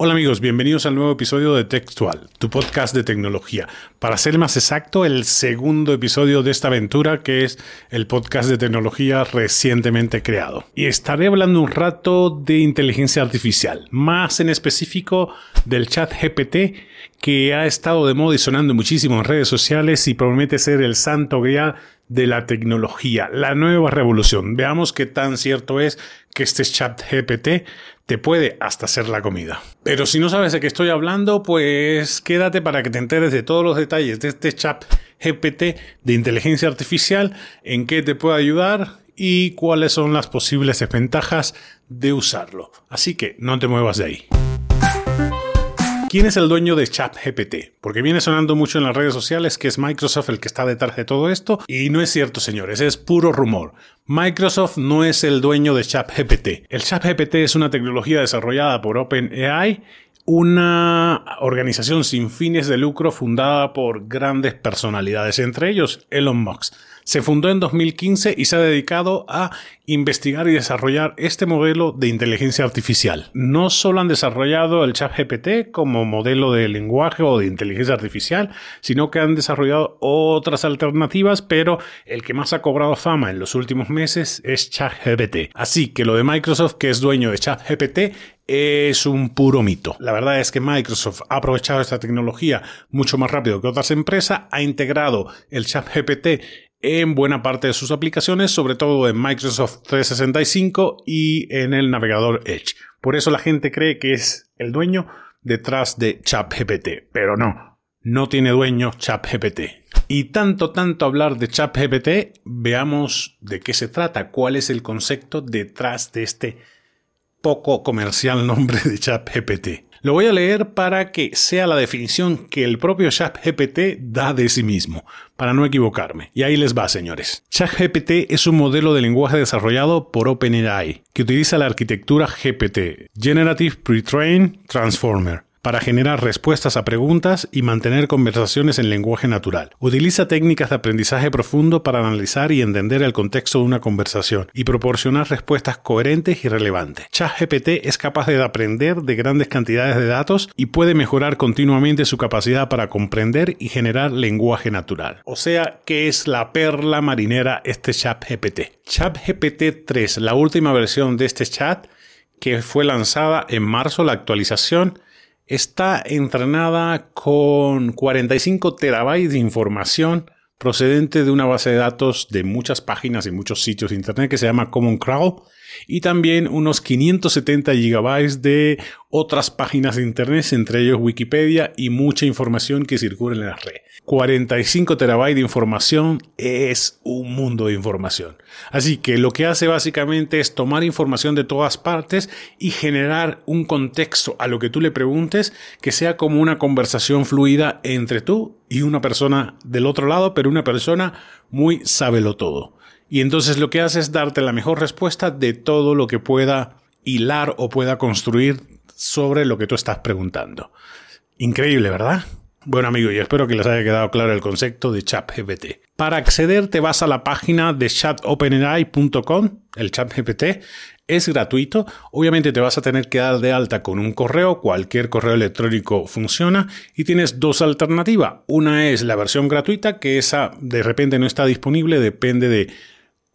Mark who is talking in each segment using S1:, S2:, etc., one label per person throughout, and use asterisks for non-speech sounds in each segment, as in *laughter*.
S1: Hola amigos, bienvenidos al nuevo episodio de Textual, tu podcast de tecnología. Para ser más exacto, el segundo episodio de esta aventura que es el podcast de tecnología recientemente creado. Y estaré hablando un rato de inteligencia artificial, más en específico del chat GPT que ha estado de moda y sonando muchísimo en redes sociales y promete ser el santo grial de la tecnología, la nueva revolución. Veamos qué tan cierto es que este chat GPT te puede hasta hacer la comida. Pero si no sabes de qué estoy hablando, pues quédate para que te enteres de todos los detalles de este chat GPT de inteligencia artificial, en qué te puede ayudar y cuáles son las posibles desventajas de usarlo. Así que no te muevas de ahí. ¿Quién es el dueño de ChatGPT? Porque viene sonando mucho en las redes sociales que es Microsoft el que está detrás de todo esto y no es cierto, señores, es puro rumor. Microsoft no es el dueño de ChatGPT. El ChatGPT es una tecnología desarrollada por OpenAI una organización sin fines de lucro fundada por grandes personalidades, entre ellos Elon Musk. Se fundó en 2015 y se ha dedicado a investigar y desarrollar este modelo de inteligencia artificial. No solo han desarrollado el chat GPT como modelo de lenguaje o de inteligencia artificial, sino que han desarrollado otras alternativas, pero el que más ha cobrado fama en los últimos meses es ChatGPT. Así que lo de Microsoft, que es dueño de ChatGPT, es un puro mito. La verdad es que Microsoft ha aprovechado esta tecnología mucho más rápido que otras empresas, ha integrado el chat GPT en buena parte de sus aplicaciones, sobre todo en Microsoft 365 y en el navegador Edge. Por eso la gente cree que es el dueño detrás de ChatGPT, pero no, no tiene dueño ChatGPT. Y tanto, tanto hablar de ChatGPT, veamos de qué se trata, cuál es el concepto detrás de este poco comercial nombre de ChatGPT. Lo voy a leer para que sea la definición que el propio ChatGPT da de sí mismo, para no equivocarme. Y ahí les va, señores. ChatGPT es un modelo de lenguaje desarrollado por OpenAI, que utiliza la arquitectura GPT, Generative Pre-trained Transformer para generar respuestas a preguntas y mantener conversaciones en lenguaje natural. Utiliza técnicas de aprendizaje profundo para analizar y entender el contexto de una conversación y proporcionar respuestas coherentes y relevantes. ChatGPT es capaz de aprender de grandes cantidades de datos y puede mejorar continuamente su capacidad para comprender y generar lenguaje natural. O sea, que es la perla marinera este ChatGPT. ChatGPT 3, la última versión de este chat que fue lanzada en marzo, la actualización está entrenada con 45 terabytes de información procedente de una base de datos de muchas páginas y muchos sitios de internet que se llama Common Crawl y también unos 570 gigabytes de otras páginas de internet, entre ellos Wikipedia y mucha información que circula en la red. 45 terabytes de información es un mundo de información. Así que lo que hace básicamente es tomar información de todas partes y generar un contexto a lo que tú le preguntes que sea como una conversación fluida entre tú y una persona del otro lado, pero una persona muy sábelo todo. Y entonces lo que hace es darte la mejor respuesta de todo lo que pueda hilar o pueda construir sobre lo que tú estás preguntando. Increíble, ¿verdad? Bueno amigos, y espero que les haya quedado claro el concepto de ChatGPT. Para acceder te vas a la página de chatopenai.com, el ChatGPT, es gratuito. Obviamente te vas a tener que dar de alta con un correo, cualquier correo electrónico funciona y tienes dos alternativas. Una es la versión gratuita, que esa de repente no está disponible, depende de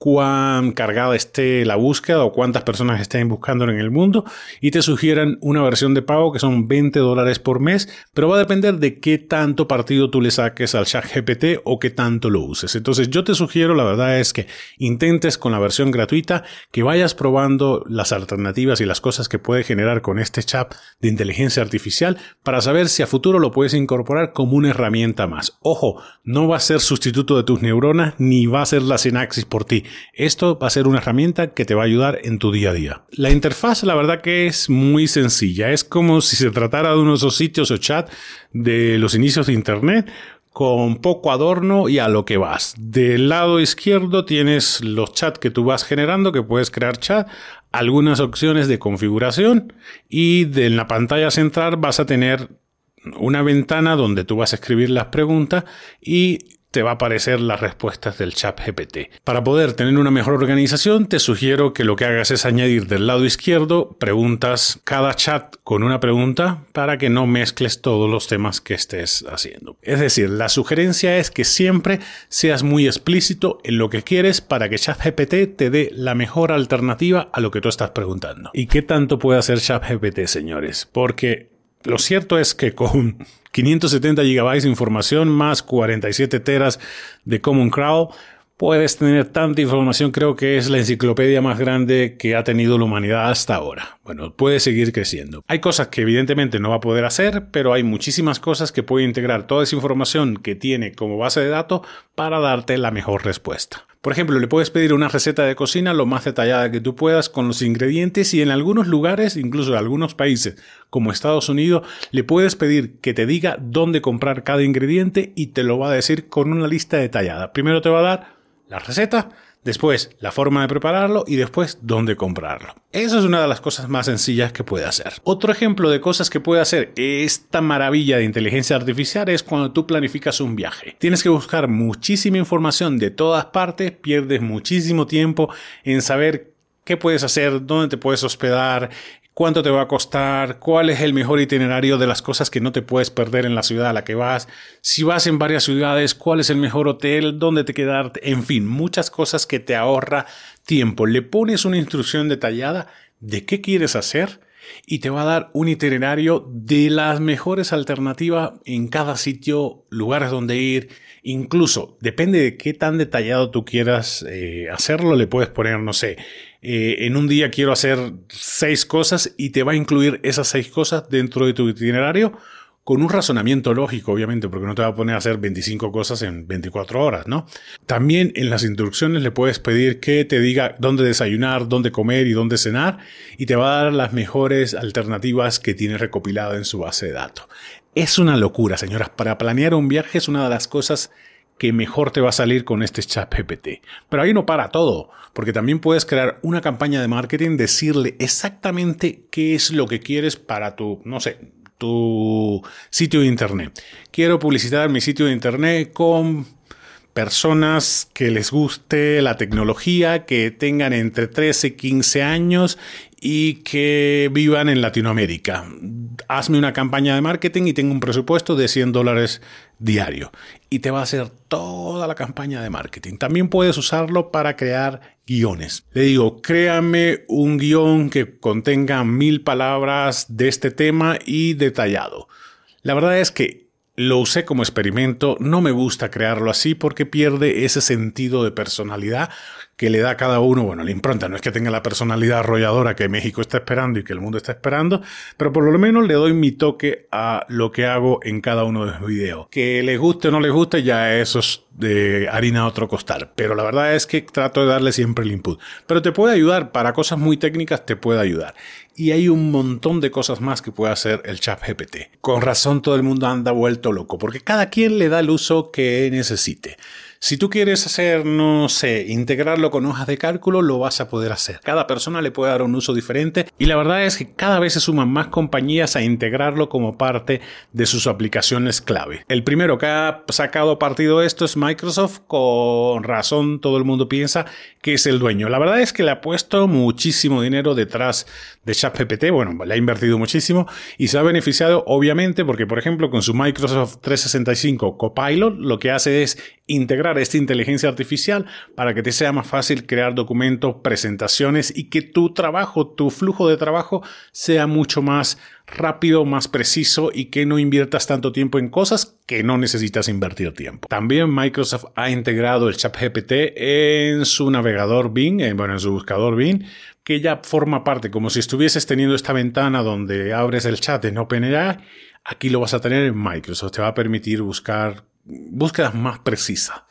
S1: cuán cargada esté la búsqueda o cuántas personas estén buscando en el mundo y te sugieran una versión de pago que son 20 dólares por mes, pero va a depender de qué tanto partido tú le saques al chat GPT o qué tanto lo uses. Entonces yo te sugiero, la verdad es que intentes con la versión gratuita, que vayas probando las alternativas y las cosas que puede generar con este chat de inteligencia artificial para saber si a futuro lo puedes incorporar como una herramienta más. Ojo, no va a ser sustituto de tus neuronas ni va a ser la sinapsis por ti esto va a ser una herramienta que te va a ayudar en tu día a día. La interfaz, la verdad que es muy sencilla. Es como si se tratara de uno de esos sitios o chat de los inicios de Internet con poco adorno y a lo que vas. Del lado izquierdo tienes los chats que tú vas generando, que puedes crear chat, algunas opciones de configuración y en la pantalla central vas a tener una ventana donde tú vas a escribir las preguntas y te va a aparecer las respuestas del chat GPT. Para poder tener una mejor organización, te sugiero que lo que hagas es añadir del lado izquierdo preguntas cada chat con una pregunta para que no mezcles todos los temas que estés haciendo. Es decir, la sugerencia es que siempre seas muy explícito en lo que quieres para que ChatGPT te dé la mejor alternativa a lo que tú estás preguntando. ¿Y qué tanto puede hacer ChatGPT, señores? Porque lo cierto es que con *laughs* 570 GB de información más 47 teras de Common Crawl, puedes tener tanta información, creo que es la enciclopedia más grande que ha tenido la humanidad hasta ahora. Bueno, puede seguir creciendo. Hay cosas que evidentemente no va a poder hacer, pero hay muchísimas cosas que puede integrar toda esa información que tiene como base de datos para darte la mejor respuesta. Por ejemplo, le puedes pedir una receta de cocina lo más detallada que tú puedas con los ingredientes y en algunos lugares, incluso en algunos países como Estados Unidos, le puedes pedir que te diga dónde comprar cada ingrediente y te lo va a decir con una lista detallada. Primero te va a dar la receta, después la forma de prepararlo y después dónde comprarlo. Eso es una de las cosas más sencillas que puede hacer. Otro ejemplo de cosas que puede hacer esta maravilla de inteligencia artificial es cuando tú planificas un viaje. Tienes que buscar muchísima información de todas partes, pierdes muchísimo tiempo en saber qué puedes hacer, dónde te puedes hospedar, cuánto te va a costar, cuál es el mejor itinerario de las cosas que no te puedes perder en la ciudad a la que vas, si vas en varias ciudades, cuál es el mejor hotel, dónde te quedarte, en fin, muchas cosas que te ahorra tiempo. Le pones una instrucción detallada de qué quieres hacer y te va a dar un itinerario de las mejores alternativas en cada sitio, lugares donde ir, incluso depende de qué tan detallado tú quieras eh, hacerlo, le puedes poner, no sé, eh, en un día quiero hacer seis cosas y te va a incluir esas seis cosas dentro de tu itinerario con un razonamiento lógico, obviamente, porque no te va a poner a hacer 25 cosas en 24 horas, ¿no? También en las instrucciones le puedes pedir que te diga dónde desayunar, dónde comer y dónde cenar, y te va a dar las mejores alternativas que tiene recopilado en su base de datos. Es una locura, señoras. Para planear un viaje es una de las cosas que mejor te va a salir con este chat GPT. Pero ahí no para todo, porque también puedes crear una campaña de marketing, decirle exactamente qué es lo que quieres para tu, no sé, tu sitio de internet. Quiero publicitar mi sitio de internet con personas que les guste la tecnología, que tengan entre 13 y 15 años y que vivan en Latinoamérica. Hazme una campaña de marketing y tengo un presupuesto de 100 dólares diario. Y te va a hacer toda la campaña de marketing. También puedes usarlo para crear guiones. Le digo, créame un guion que contenga mil palabras de este tema y detallado. La verdad es que lo usé como experimento, no me gusta crearlo así porque pierde ese sentido de personalidad que le da a cada uno, bueno, la impronta, no es que tenga la personalidad arrolladora que México está esperando y que el mundo está esperando, pero por lo menos le doy mi toque a lo que hago en cada uno de los videos. Que les guste o no les guste, ya eso es de harina a otro costar, pero la verdad es que trato de darle siempre el input. Pero te puede ayudar, para cosas muy técnicas te puede ayudar. Y hay un montón de cosas más que puede hacer el chat GPT. Con razón todo el mundo anda vuelto loco, porque cada quien le da el uso que necesite. Si tú quieres hacer, no sé, integrarlo con hojas de cálculo, lo vas a poder hacer. Cada persona le puede dar un uso diferente y la verdad es que cada vez se suman más compañías a integrarlo como parte de sus aplicaciones clave. El primero que ha sacado partido de esto es Microsoft, con razón todo el mundo piensa que es el dueño. La verdad es que le ha puesto muchísimo dinero detrás de ChatGPT, bueno, le ha invertido muchísimo y se ha beneficiado obviamente porque, por ejemplo, con su Microsoft 365 Copilot lo que hace es integrar esta inteligencia artificial para que te sea más fácil crear documentos, presentaciones y que tu trabajo, tu flujo de trabajo sea mucho más rápido, más preciso y que no inviertas tanto tiempo en cosas que no necesitas invertir tiempo. También Microsoft ha integrado el ChatGPT en su navegador Bing, eh, bueno, en su buscador Bing, que ya forma parte, como si estuvieses teniendo esta ventana donde abres el chat en OpenAI, aquí lo vas a tener en Microsoft. Te va a permitir buscar búsquedas más precisas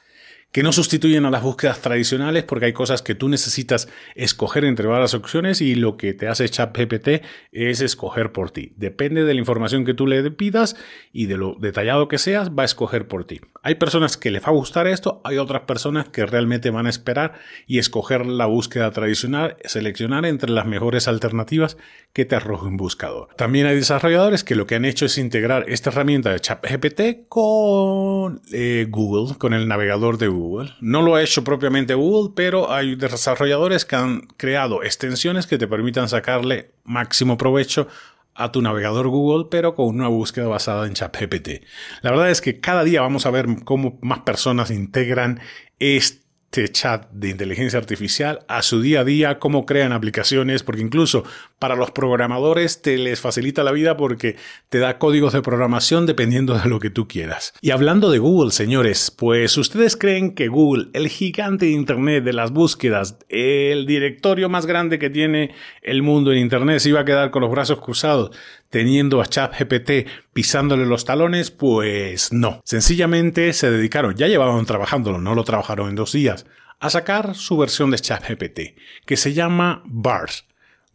S1: que no sustituyen a las búsquedas tradicionales porque hay cosas que tú necesitas escoger entre varias opciones y lo que te hace ChatGPT es escoger por ti. Depende de la información que tú le pidas y de lo detallado que seas, va a escoger por ti. Hay personas que les va a gustar esto, hay otras personas que realmente van a esperar y escoger la búsqueda tradicional, seleccionar entre las mejores alternativas que te arroje un buscador. También hay desarrolladores que lo que han hecho es integrar esta herramienta de ChatGPT con eh, Google, con el navegador de Google. No lo ha hecho propiamente Google, pero hay desarrolladores que han creado extensiones que te permitan sacarle máximo provecho a tu navegador Google, pero con una búsqueda basada en ChatGPT. La verdad es que cada día vamos a ver cómo más personas integran este este chat de inteligencia artificial a su día a día, cómo crean aplicaciones, porque incluso para los programadores te les facilita la vida porque te da códigos de programación dependiendo de lo que tú quieras. Y hablando de Google, señores, pues ustedes creen que Google, el gigante de Internet de las búsquedas, el directorio más grande que tiene el mundo en Internet, se iba a quedar con los brazos cruzados teniendo a ChatGPT pisándole los talones? Pues no. Sencillamente se dedicaron, ya llevaban trabajándolo, no lo trabajaron en dos días, a sacar su versión de ChatGPT, que se llama BARS,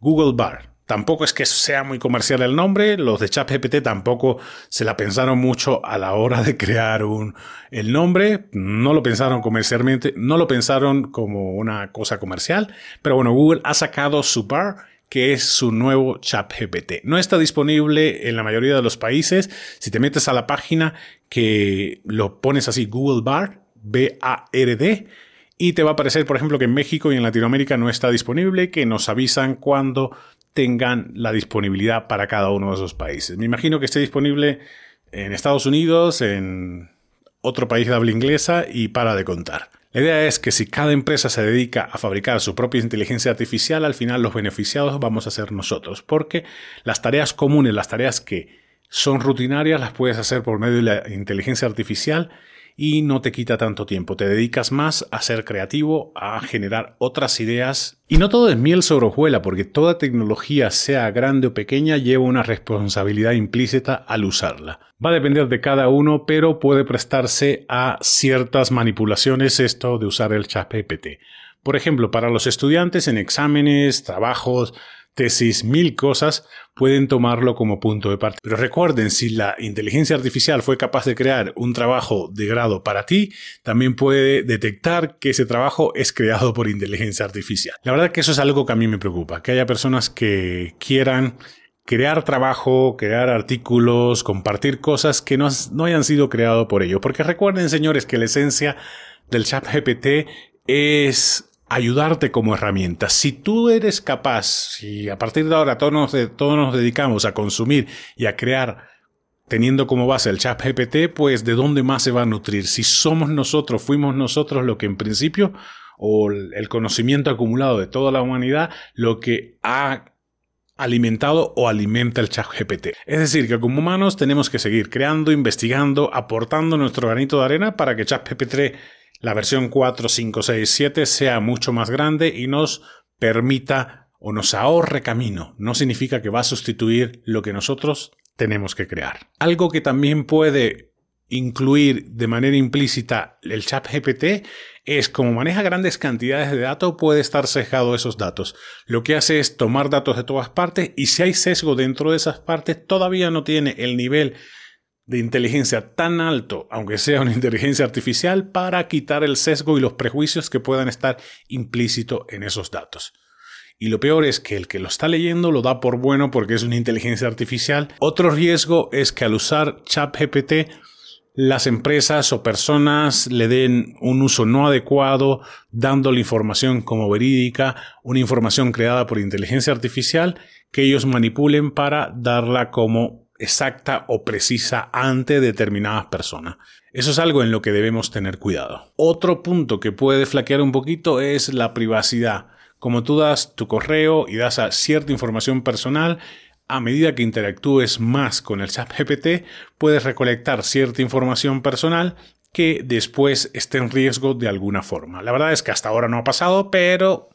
S1: Google Bar. Tampoco es que sea muy comercial el nombre, los de ChatGPT tampoco se la pensaron mucho a la hora de crear un, el nombre, no lo pensaron comercialmente, no lo pensaron como una cosa comercial, pero bueno, Google ha sacado su bar que es su nuevo chat GPT. No está disponible en la mayoría de los países. Si te metes a la página que lo pones así, Google Bar, B-A-R-D, y te va a aparecer, por ejemplo, que en México y en Latinoamérica no está disponible, que nos avisan cuando tengan la disponibilidad para cada uno de esos países. Me imagino que esté disponible en Estados Unidos, en otro país de habla inglesa y para de contar. La idea es que si cada empresa se dedica a fabricar su propia inteligencia artificial, al final los beneficiados vamos a ser nosotros, porque las tareas comunes, las tareas que son rutinarias, las puedes hacer por medio de la inteligencia artificial y no te quita tanto tiempo. Te dedicas más a ser creativo, a generar otras ideas. Y no todo es miel sobre hojuela, porque toda tecnología, sea grande o pequeña, lleva una responsabilidad implícita al usarla. Va a depender de cada uno, pero puede prestarse a ciertas manipulaciones esto de usar el chat GPT. Por ejemplo, para los estudiantes en exámenes, trabajos, tesis, mil cosas, pueden tomarlo como punto de partida. Pero recuerden, si la inteligencia artificial fue capaz de crear un trabajo de grado para ti, también puede detectar que ese trabajo es creado por inteligencia artificial. La verdad que eso es algo que a mí me preocupa, que haya personas que quieran crear trabajo, crear artículos, compartir cosas que no, no hayan sido creados por ellos. Porque recuerden, señores, que la esencia del chat GPT es ayudarte como herramienta. Si tú eres capaz, si a partir de ahora todos nos, dedicamos a consumir y a crear teniendo como base el chat GPT, pues de dónde más se va a nutrir. Si somos nosotros, fuimos nosotros lo que en principio, o el conocimiento acumulado de toda la humanidad, lo que ha alimentado o alimenta el chat GPT. Es decir, que como humanos tenemos que seguir creando, investigando, aportando nuestro granito de arena para que chat GPT la versión 4, 5, 6, 7 sea mucho más grande y nos permita o nos ahorre camino. No significa que va a sustituir lo que nosotros tenemos que crear. Algo que también puede incluir de manera implícita el chat GPT es como maneja grandes cantidades de datos puede estar sesgado esos datos. Lo que hace es tomar datos de todas partes y si hay sesgo dentro de esas partes todavía no tiene el nivel de inteligencia tan alto, aunque sea una inteligencia artificial, para quitar el sesgo y los prejuicios que puedan estar implícitos en esos datos. Y lo peor es que el que lo está leyendo lo da por bueno porque es una inteligencia artificial. Otro riesgo es que al usar ChatGPT las empresas o personas le den un uso no adecuado, dando la información como verídica, una información creada por inteligencia artificial, que ellos manipulen para darla como exacta o precisa ante determinadas personas. Eso es algo en lo que debemos tener cuidado. Otro punto que puede flaquear un poquito es la privacidad. Como tú das tu correo y das a cierta información personal, a medida que interactúes más con el chat GPT, puedes recolectar cierta información personal que después esté en riesgo de alguna forma. La verdad es que hasta ahora no ha pasado, pero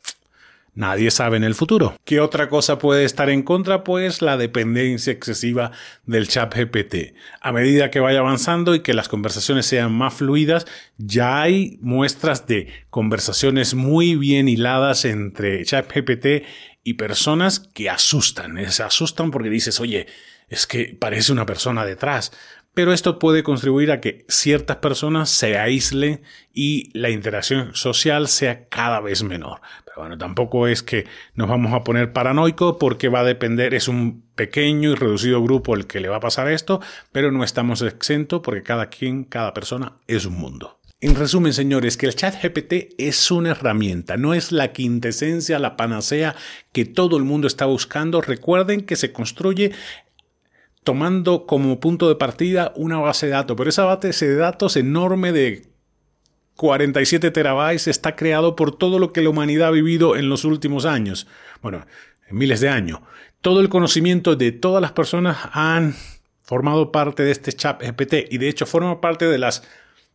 S1: Nadie sabe en el futuro. ¿Qué otra cosa puede estar en contra? Pues la dependencia excesiva del chat GPT. A medida que vaya avanzando y que las conversaciones sean más fluidas, ya hay muestras de conversaciones muy bien hiladas entre chat GPT y personas que asustan. Se asustan porque dices, oye, es que parece una persona detrás. Pero esto puede contribuir a que ciertas personas se aíslen y la interacción social sea cada vez menor. Pero bueno, tampoco es que nos vamos a poner paranoicos porque va a depender, es un pequeño y reducido grupo el que le va a pasar esto, pero no estamos exentos porque cada quien, cada persona es un mundo. En resumen, señores, que el chat GPT es una herramienta, no es la quintesencia, la panacea que todo el mundo está buscando. Recuerden que se construye tomando como punto de partida una base de datos, pero esa base de datos enorme de 47 terabytes está creado por todo lo que la humanidad ha vivido en los últimos años, bueno, miles de años. Todo el conocimiento de todas las personas han formado parte de este chat GPT y de hecho forma parte de las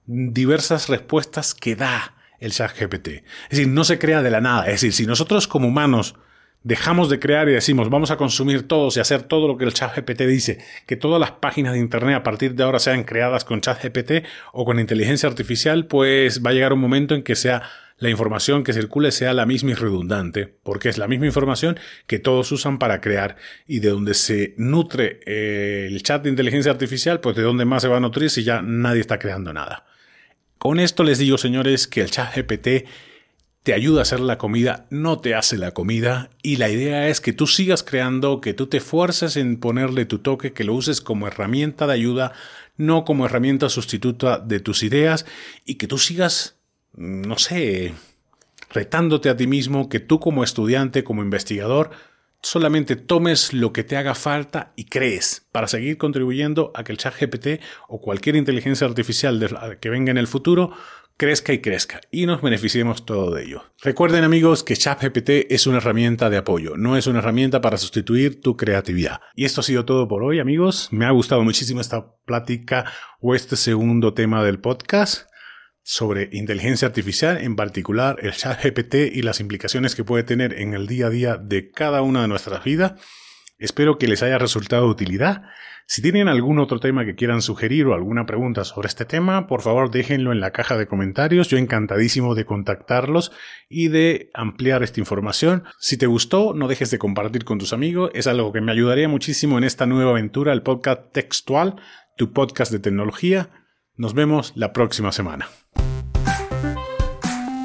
S1: diversas respuestas que da el chat GPT. Es decir, no se crea de la nada. Es decir, si nosotros como humanos dejamos de crear y decimos vamos a consumir todos y hacer todo lo que el chat GPT dice, que todas las páginas de Internet a partir de ahora sean creadas con chat GPT o con inteligencia artificial, pues va a llegar un momento en que sea la información que circule sea la misma y redundante, porque es la misma información que todos usan para crear y de donde se nutre eh, el chat de inteligencia artificial, pues de dónde más se va a nutrir si ya nadie está creando nada. Con esto les digo, señores, que el chat GPT te ayuda a hacer la comida, no te hace la comida y la idea es que tú sigas creando, que tú te fuerces en ponerle tu toque, que lo uses como herramienta de ayuda, no como herramienta sustituta de tus ideas y que tú sigas, no sé, retándote a ti mismo, que tú como estudiante, como investigador, solamente tomes lo que te haga falta y crees para seguir contribuyendo a que el chat GPT o cualquier inteligencia artificial que venga en el futuro crezca y crezca y nos beneficiemos todo de ello. Recuerden amigos que ChatGPT es una herramienta de apoyo, no es una herramienta para sustituir tu creatividad. Y esto ha sido todo por hoy amigos. Me ha gustado muchísimo esta plática o este segundo tema del podcast sobre inteligencia artificial, en particular el ChatGPT y las implicaciones que puede tener en el día a día de cada una de nuestras vidas. Espero que les haya resultado de utilidad. Si tienen algún otro tema que quieran sugerir o alguna pregunta sobre este tema, por favor déjenlo en la caja de comentarios. Yo encantadísimo de contactarlos y de ampliar esta información. Si te gustó, no dejes de compartir con tus amigos. Es algo que me ayudaría muchísimo en esta nueva aventura, el podcast textual, tu podcast de tecnología. Nos vemos la próxima semana.